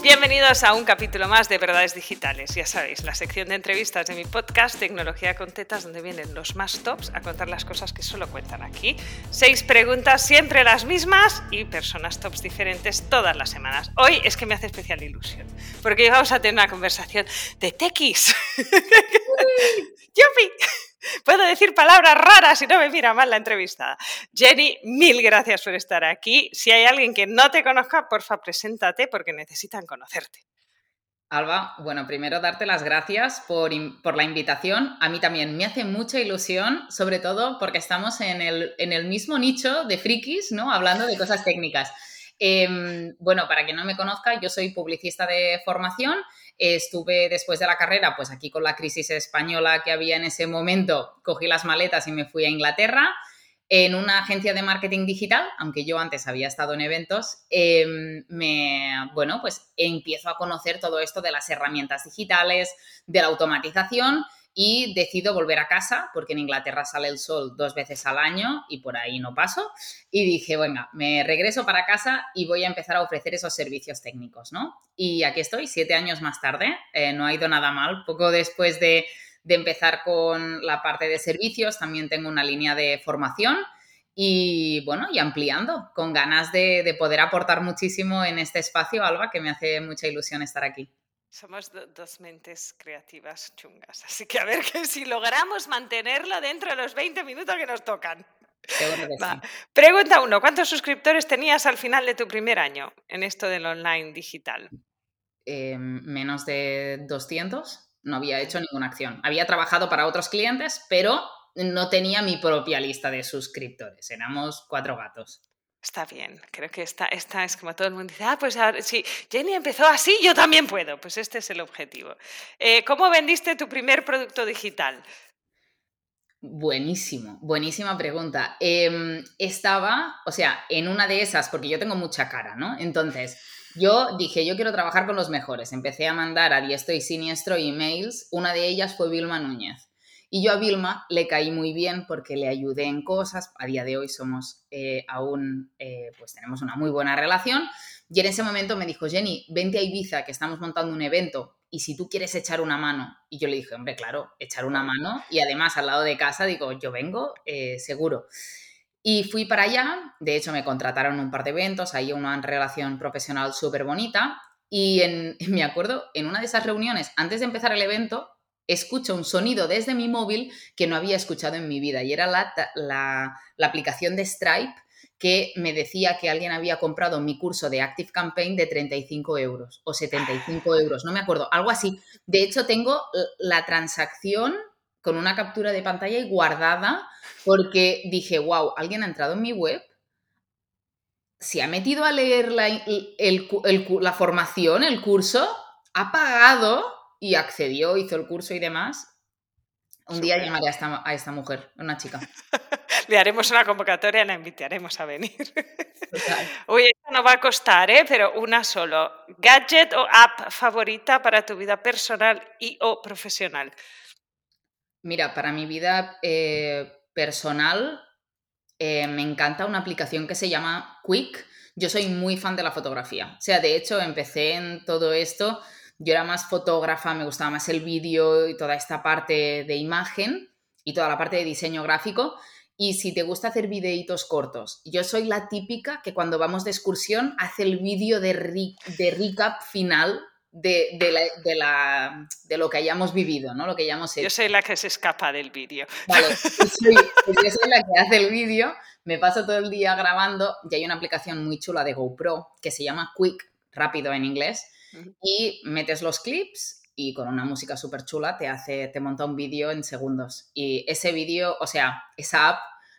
Bienvenidos a un capítulo más de Verdades Digitales. Ya sabéis, la sección de entrevistas de mi podcast Tecnología con Tetas, donde vienen los más tops a contar las cosas que solo cuentan aquí. Seis preguntas, siempre las mismas y personas tops diferentes todas las semanas. Hoy es que me hace especial ilusión, porque vamos a tener una conversación de tequis. ¡Yupi! Puedo decir palabras raras y no me mira mal la entrevistada. Jenny, mil gracias por estar aquí. Si hay alguien que no te conozca, porfa, preséntate porque necesitan conocerte. Alba, bueno, primero darte las gracias por, la invitación. A mí también me hace mucha ilusión, sobre todo porque estamos en el, en el mismo nicho de frikis, ¿no? Hablando de cosas técnicas. Em, bueno, para quien no me conozca, yo soy publicista de formación. Estuve después de la carrera, pues aquí con la crisis española que había en ese momento, cogí las maletas y me fui a Inglaterra en una agencia de marketing digital, aunque yo antes había estado en eventos, em, me, bueno, pues empiezo a conocer todo esto de las herramientas digitales, de la automatización y decido volver a casa porque en Inglaterra sale el sol dos veces al año y por ahí no paso. Y dije, venga, me regreso para casa y voy a empezar a ofrecer esos servicios técnicos, ¿no? Y aquí estoy, siete años más tarde, eh, no ha ido nada mal, poco después de, empezar con la parte de servicios, también tengo una línea de formación y bueno, y ampliando, con ganas de, de, poder aportar muchísimo en este espacio, Alba, que me hace mucha ilusión estar aquí. Somos dos mentes creativas chungas, así que a ver que si logramos mantenerlo dentro de los 20 minutos que nos tocan. Pregunta uno, ¿cuántos suscriptores tenías al final de tu primer año en esto del online digital? Em, menos de 200, no había hecho ninguna acción. Había trabajado para otros clientes, pero no tenía mi propia lista de suscriptores, éramos cuatro gatos. Está bien, creo que esta, esta es como todo el mundo dice, ah, pues si Jenny empezó así, yo también puedo. Pues este es el objetivo. Eh, ¿Cómo vendiste tu primer producto digital? Buenísimo, buenísima pregunta. Em, estaba, o sea, en una de esas, porque yo tengo mucha cara, ¿no? Entonces, yo dije, yo quiero trabajar con los mejores. Empecé a mandar a diestro y siniestro emails. Una de ellas fue Vilma Núñez. Y yo a Vilma le caí muy bien porque le ayudé en cosas. A día de hoy somos eh, aún, eh, pues tenemos una muy buena relación. Y en ese momento me dijo, Jenny, vente a Ibiza, que estamos montando un evento. Y si tú quieres echar una mano. Y yo le dije, hombre, claro, echar una mano. Y además al lado de casa digo, yo vengo, eh, seguro. Y fui para allá. De hecho, me contrataron un par de eventos. Hay una relación profesional súper bonita. Y en, me acuerdo, en una de esas reuniones, antes de empezar el evento, escucho un sonido desde mi móvil que no había escuchado en mi vida y era la, la, aplicación de Stripe que me decía que alguien había comprado mi curso de Active Campaign de 35 euros o 75 euros, no me acuerdo, algo así. De hecho, tengo la transacción con una captura de pantalla y guardada porque dije, wow, alguien ha entrado en mi web, se ha metido a leer la, la formación, el curso, ha pagado y accedió, hizo el curso y demás. Un día llamaré a esta, a esta mujer, una chica. Le haremos una convocatoria y la invitaremos a venir. Oye, esto no va a costar, ¿eh? pero una solo. ¿Gadget o app favorita para tu vida personal y o profesional? Mira, para mi vida eh, personal eh, me encanta una aplicación que se llama Quick. Yo soy muy fan de la fotografía. O sea, de hecho, empecé en todo esto yo era más fotógrafa, me gustaba más el vídeo y toda esta parte de imagen y toda la parte de diseño gráfico. Y si te gusta hacer videitos cortos, yo soy la típica que cuando vamos de excursión hace el vídeo de, de recap final de, de, la, de, lo que hayamos vivido, ¿no? Lo que hayamos hecho. Yo soy la que se escapa del vídeo. Vale, yo soy la que hace el vídeo, me paso todo el día grabando y hay una aplicación muy chula de GoPro que se llama Quick, rápido en inglés, y metes los clips y con una música súper chula te hace, te monta un vídeo en segundos. Y ese vídeo, o sea, esa app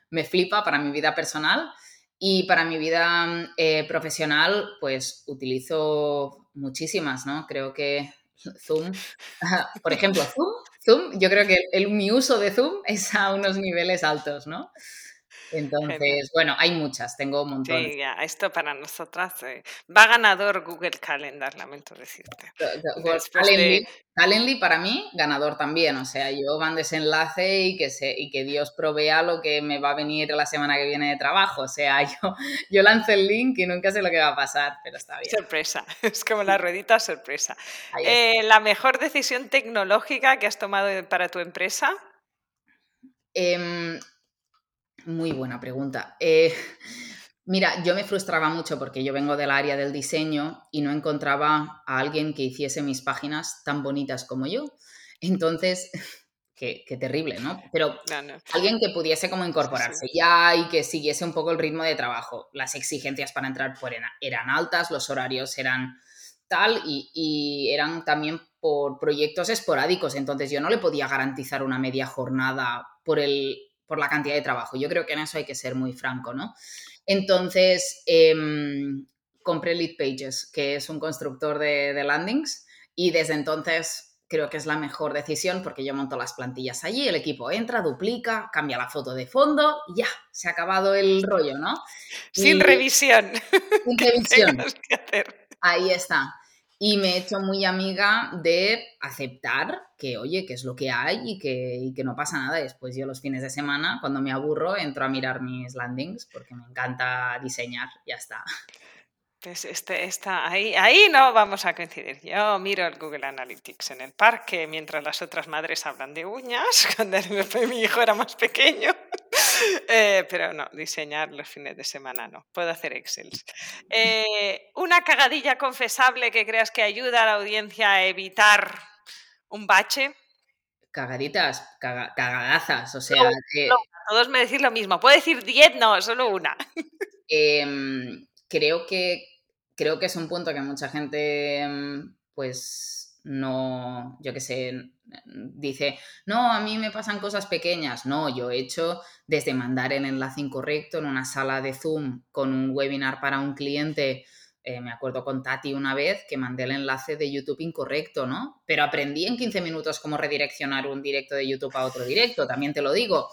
me flipa para mi vida personal y para mi vida eh, profesional, pues utilizo muchísimas, ¿no? Creo que Zoom, por ejemplo, Zoom, Zoom, yo creo que el, mi uso de Zoom es a unos niveles altos, ¿no? Entonces, bueno, hay muchas, tengo un montón. Sí, ya, esto para nosotras eh, va ganador Google Calendar, lamento decirte. Calendly, para mí, ganador también. O sea, yo mando ese enlace y que, se, y que Dios provea lo que me va a venir la semana que viene de trabajo. O sea, yo, yo lanzo el link y nunca sé lo que va a pasar, pero está bien. Sorpresa, es como la ruedita sorpresa. Eh, ¿La mejor decisión tecnológica que has tomado para tu empresa? Eh, muy buena pregunta. Eh, mira, yo me frustraba mucho porque yo vengo del área del diseño y no encontraba a alguien que hiciese mis páginas tan bonitas como yo. Entonces, qué, terrible, ¿no? Pero alguien que pudiese como incorporarse ya y que siguiese un poco el ritmo de trabajo. Las exigencias para entrar eran altas, los horarios eran tal y, y, eran también por proyectos esporádicos, entonces yo no le podía garantizar una media jornada por el, por la cantidad de trabajo. Yo creo que en eso hay que ser muy franco, ¿no? Entonces, em, compré Lead Pages, que es un constructor de, landings, y desde entonces creo que es la mejor decisión porque yo monto las plantillas allí, el equipo entra, duplica, cambia la foto de fondo y ya, se ha acabado el rollo, ¿no? Sin revisión. Sin revisión. Ahí está y me he hecho muy amiga de aceptar que, oye, que es lo que hay y que, que, no pasa nada. Después yo los fines de semana, cuando me aburro, entro a mirar mis landings porque me encanta diseñar, ya está. Pues este, está ahí, ahí no vamos a coincidir. Yo miro el Google Analytics en el parque mientras las otras madres hablan de uñas, cuando mi hijo era más pequeño. Eh, pero no, diseñar los fines de semana no. Puedo hacer Excel. Eh, una cagadilla confesable que creas que ayuda a la audiencia a evitar un bache. Cagaditas, cagadazas, o sea. todos me decís lo mismo. Puedo decir 10, no, solo una. Em, creo que creo que es un punto que mucha gente em, pues no, yo qué sé, dice, no, a mí me pasan cosas pequeñas. No, yo he hecho desde mandar el enlace incorrecto en una sala de Zoom con un webinar para un cliente. Eh, me acuerdo con Tati una vez que mandé el enlace de YouTube incorrecto, ¿no? Pero aprendí en 15 minutos cómo redireccionar un directo de YouTube a otro directo, también te lo digo.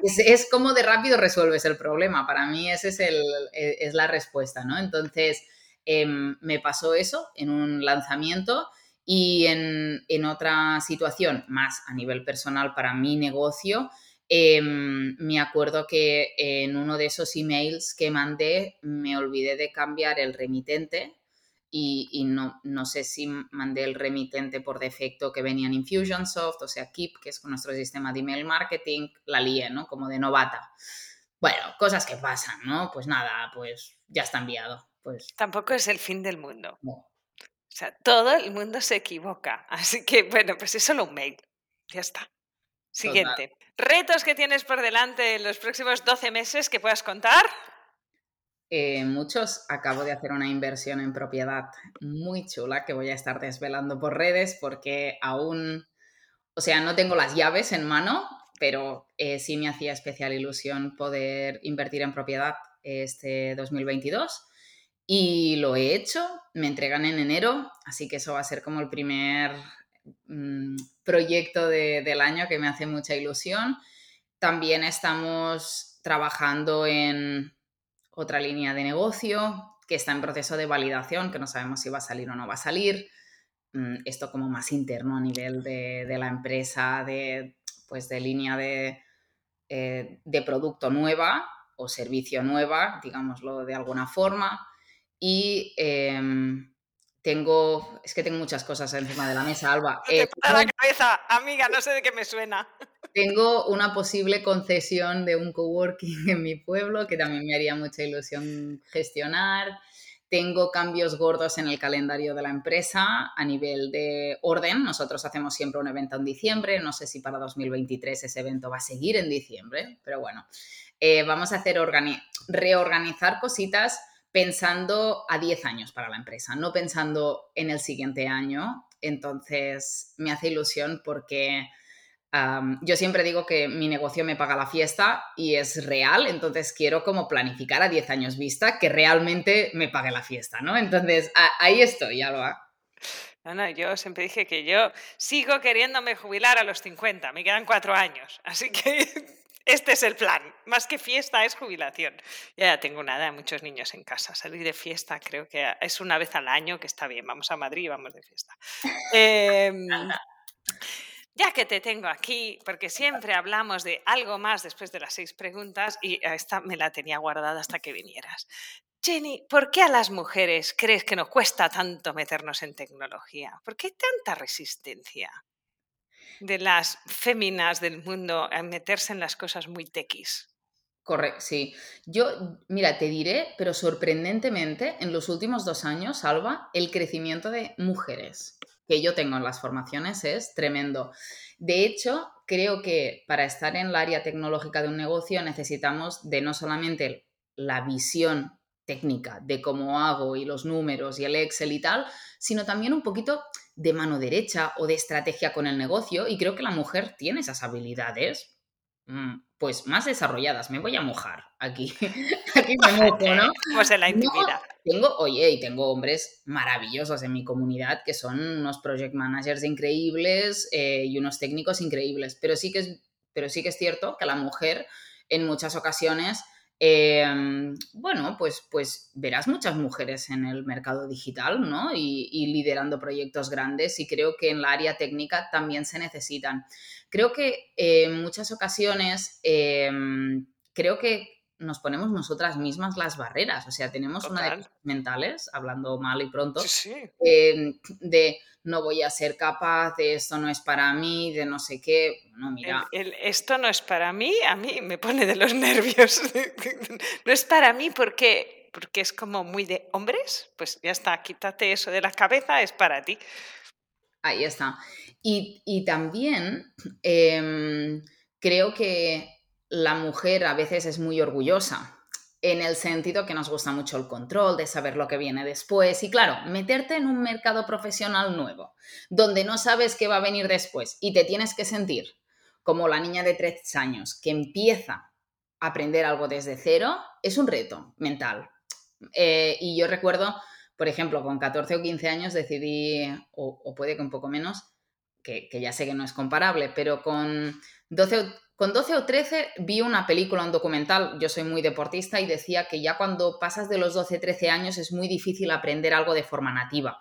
Es, como de rápido resuelves el problema. Para mí esa es, el, e, es la respuesta, ¿no? Entonces, em, me pasó eso en un lanzamiento y en, otra situación, más a nivel personal para mi negocio, em, me acuerdo que en uno de esos emails que mandé me olvidé de cambiar el remitente y, no, no, sé si mandé el remitente por defecto que venía en Infusionsoft, o sea, Keep, que es nuestro sistema de email marketing, la lié, ¿no? Como de novata. Bueno, cosas que pasan, ¿no? Pues nada, pues ya está enviado. Pues... Tampoco es el fin del mundo. O sea, todo el mundo se equivoca. Así que, bueno, pues es solo un mail. Ya está. Siguiente. Retos que tienes por delante en los próximos 12 meses que puedas contar. Eh, muchos. Acabo de hacer una inversión en propiedad muy chula que voy a estar desvelando por redes porque aún, o sea, no tengo las llaves en mano, pero eh, sí me hacía especial ilusión poder invertir en propiedad este 2022 y lo he hecho, me entregan en enero, así que eso va a ser como el primer mm, proyecto del año que me hace mucha ilusión. También estamos trabajando en otra línea de negocio que está en proceso de validación, que no sabemos si va a salir o no va a salir. Mm, esto como más interno a nivel de, la empresa, de, pues de línea de, eh, de producto nueva o servicio nueva, digámoslo de alguna forma y em, tengo, es que tengo muchas cosas encima de la mesa, Alba. Eh, la cabeza, amiga, no sé de qué me suena. Tengo una posible concesión de un coworking en mi pueblo que también me haría mucha ilusión gestionar. Tengo cambios gordos en el calendario de la empresa a nivel de orden. Nosotros hacemos siempre un evento en diciembre. No sé si para 2023 ese evento va a seguir en diciembre, pero bueno, eh, vamos a hacer reorganizar cositas pensando a 10 años para la empresa, no pensando en el siguiente año. Entonces, me hace ilusión porque yo siempre digo que mi negocio me paga la fiesta y es real, entonces quiero como planificar a 10 años vista que realmente me pague la fiesta, ¿no? Entonces, ahí estoy, Alba. No, no, yo siempre dije que yo sigo queriéndome jubilar a los 50, me quedan cuatro años, así que Este es el plan. Más que fiesta es jubilación. Ya tengo una edad, muchos niños en casa. Salir de fiesta creo que es una vez al año que está bien. Vamos a Madrid y vamos de fiesta. Em, ya que te tengo aquí, porque siempre hablamos de algo más después de las seis preguntas y esta me la tenía guardada hasta que vinieras. Jenny, ¿por qué a las mujeres crees que nos cuesta tanto meternos en tecnología? ¿Por qué tanta resistencia? De las féminas del mundo a meterse en las cosas muy tequis. Correcto, sí. Yo, mira, te diré, pero sorprendentemente, en los últimos dos años, Salva, el crecimiento de mujeres que yo tengo en las formaciones es tremendo. De hecho, creo que para estar en el área tecnológica de un negocio necesitamos de no solamente la visión técnica de cómo hago y los números y el Excel y tal, sino también un poquito de mano derecha o de estrategia con el negocio y creo que la mujer tiene esas habilidades mm, pues más desarrolladas. Me voy a mojar aquí. aquí me mojo, ¿no? Pues en la intimidad. tengo, oye, y tengo hombres maravillosos en mi comunidad que son unos project managers increíbles eh, y unos técnicos increíbles, pero sí que es, pero sí que es cierto que la mujer en muchas ocasiones Em, bueno, pues, pues verás muchas mujeres en el mercado digital, ¿no? Y, liderando proyectos grandes y creo que en la área técnica también se necesitan. Creo que en muchas ocasiones, em, creo que nos ponemos nosotras mismas las barreras, o sea, tenemos una de mentales, hablando mal y pronto, em, de no voy a ser capaz, de esto no es para mí, de no sé qué. No, mira. esto no es para mí, a mí me pone de los nervios. no es para mí porque, porque es como muy de hombres, pues ya está, quítate eso de la cabeza, es para ti. Ahí está. Y, también em, creo que la mujer a veces es muy orgullosa en el sentido que nos gusta mucho el control, de saber lo que viene después y claro, meterte en un mercado profesional nuevo, donde no sabes qué va a venir después y te tienes que sentir como la niña de tres años que empieza a aprender algo desde cero, es un reto mental. Eh, y yo recuerdo, por ejemplo, con 14 o 15 años decidí, o, puede que un poco menos, que, ya sé que no es comparable, pero con 12 con 12 o 13 vi una película, un documental, yo soy muy deportista y decía que ya cuando pasas de los 12, 13 años es muy difícil aprender algo de forma nativa.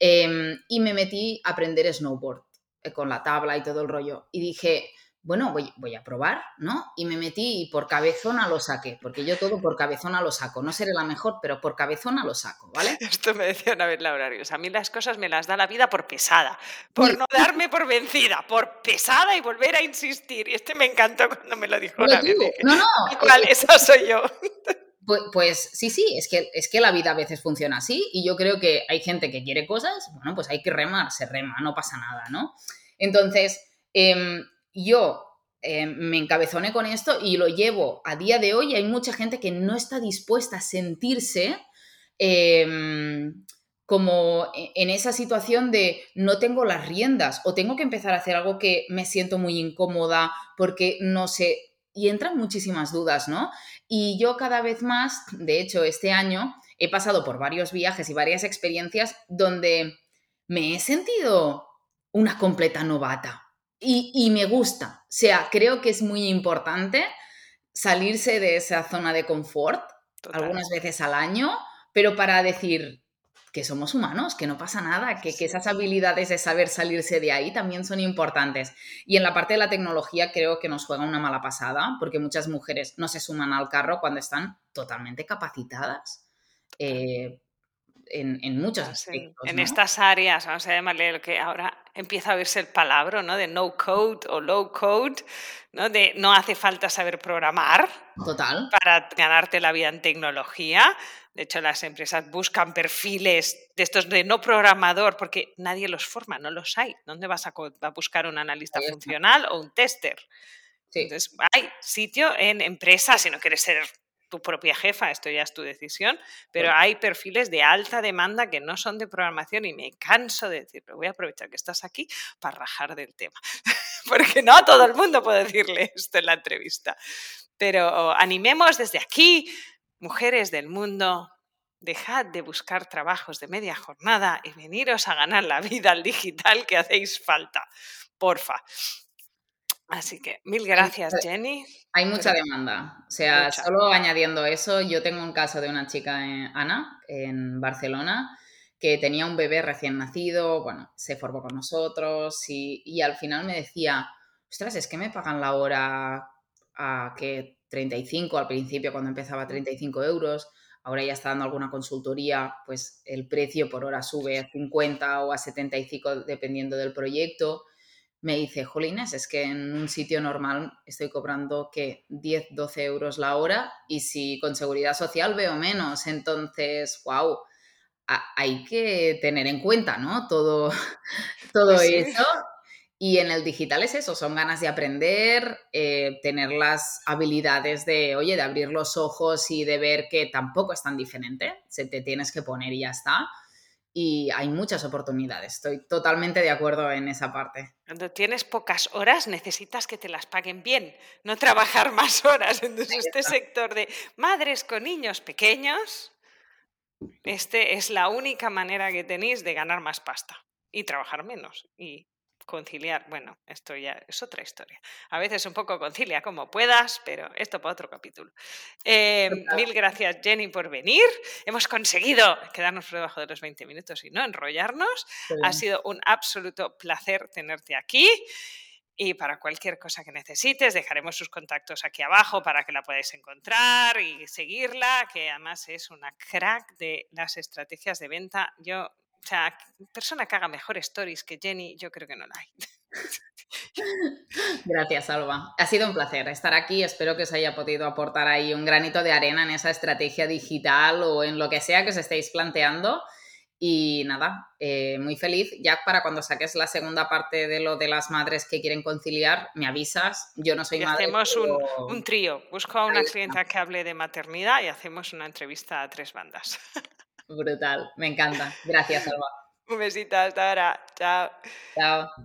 Em, y me metí a aprender snowboard eh, con la tabla y todo el rollo. Y dije, bueno, voy, voy, a probar, ¿no? Y me metí y por cabezona lo saqué, porque yo todo por cabezona lo saco. No seré la mejor, pero por cabezona lo saco, ¿vale? Esto me decía una vez Laura Ríos. A mí las cosas me las da la vida por pesada, por no darme por vencida, por pesada y volver a insistir. Y este me encantó cuando me lo dijo una vez. No, no. ¿Cuál? Esa soy yo. Pues, pues, sí, sí, es que, es que la vida a veces funciona así y yo creo que hay gente que quiere cosas, bueno, pues hay que remar, se rema, no pasa nada, ¿no? Entonces, eh, yo eh, me encabezoné con esto y lo llevo a día de hoy. Hay mucha gente que no está dispuesta a sentirse em, como e, en esa situación de no tengo las riendas o tengo que empezar a hacer algo que me siento muy incómoda porque no sé. Y entran muchísimas dudas, ¿no? Y yo cada vez más, de hecho, este año he pasado por varios viajes y varias experiencias donde me he sentido una completa novata y, me gusta. O sea, creo que es muy importante salirse de esa zona de confort algunas veces al año, pero para decir que somos humanos, que no pasa nada, que, que, esas habilidades de saber salirse de ahí también son importantes. Y en la parte de la tecnología creo que nos juega una mala pasada, porque muchas mujeres no se suman al carro cuando están totalmente capacitadas. Eh, en, en muchos aspectos. En, estas áreas, vamos a llamarle lo que ahora empieza a verse el palabra, ¿no? De no code o low code, ¿no? De no hace falta saber programar. Total. Para ganarte la vida en tecnología. De hecho, las empresas buscan perfiles de estos de no programador porque nadie los forma, no los hay. ¿Dónde vas a, buscar un analista funcional o un tester? Entonces, hay sitio en empresas, si no quieres ser tu propia jefa, esto ya es tu decisión, pero hay perfiles de alta demanda que no son de programación y me canso de decir, voy a aprovechar que estás aquí para rajar del tema, porque no a todo el mundo puedo decirle esto en la entrevista. Pero animemos desde aquí, mujeres del mundo, dejad de buscar trabajos de media jornada y veniros a ganar la vida al digital que hacéis falta, porfa. Así que mil gracias, Jenny. Hay mucha demanda. O sea, solo añadiendo eso, yo tengo un caso de una chica, Ana, en Barcelona, que tenía un bebé recién nacido, bueno, se formó con nosotros y, y al final me decía, ostras, es que me pagan la hora a que 35 al principio cuando empezaba 35 euros, ahora ya está dando alguna consultoría, pues el precio por hora sube a 50 o a 75 dependiendo del proyecto. Me dice, Jolines, es que en un sitio normal estoy cobrando que 10, 12 euros la hora y si con seguridad social veo menos. Entonces, wow, hay que tener en cuenta, ¿no? Todo, todo eso y en el digital es eso, son ganas de aprender, eh, tener las habilidades de, oye, de abrir los ojos y de ver que tampoco es tan diferente, se te tienes que poner y ya está. Y hay muchas oportunidades, estoy totalmente de acuerdo en esa parte. Cuando tienes pocas horas, necesitas que te las paguen bien, no trabajar más horas. Entonces, este sector de madres con niños pequeños, este es la única manera que tenéis de ganar más pasta y trabajar menos. Y conciliar, bueno, esto ya es otra historia. A veces un poco concilia como puedas, pero esto para otro capítulo. Em, mil gracias, Jenny, por venir. Hemos conseguido quedarnos por debajo de los 20 minutos y no enrollarnos. Ha sido un absoluto placer tenerte aquí. Y para cualquier cosa que necesites, dejaremos sus contactos aquí abajo para que la podáis encontrar y seguirla, que además es una crack de las estrategias de venta. Yo o sea, persona que haga mejor stories que Jenny, yo creo que no la hay. Gracias, Alba. Ha sido un placer estar aquí. Espero que os haya podido aportar ahí un granito de arena en esa estrategia digital o en lo que sea que os estéis planteando. Y nada, eh, muy feliz. Ya para cuando saques la segunda parte de lo de las madres que quieren conciliar, me avisas. Yo no soy madre. Hacemos un, un, trío. Busco a una clienta que hable de maternidad y hacemos una entrevista a tres bandas. Brutal, me encanta. Gracias, Alba. Un besito, hasta ahora. Chao. Chao.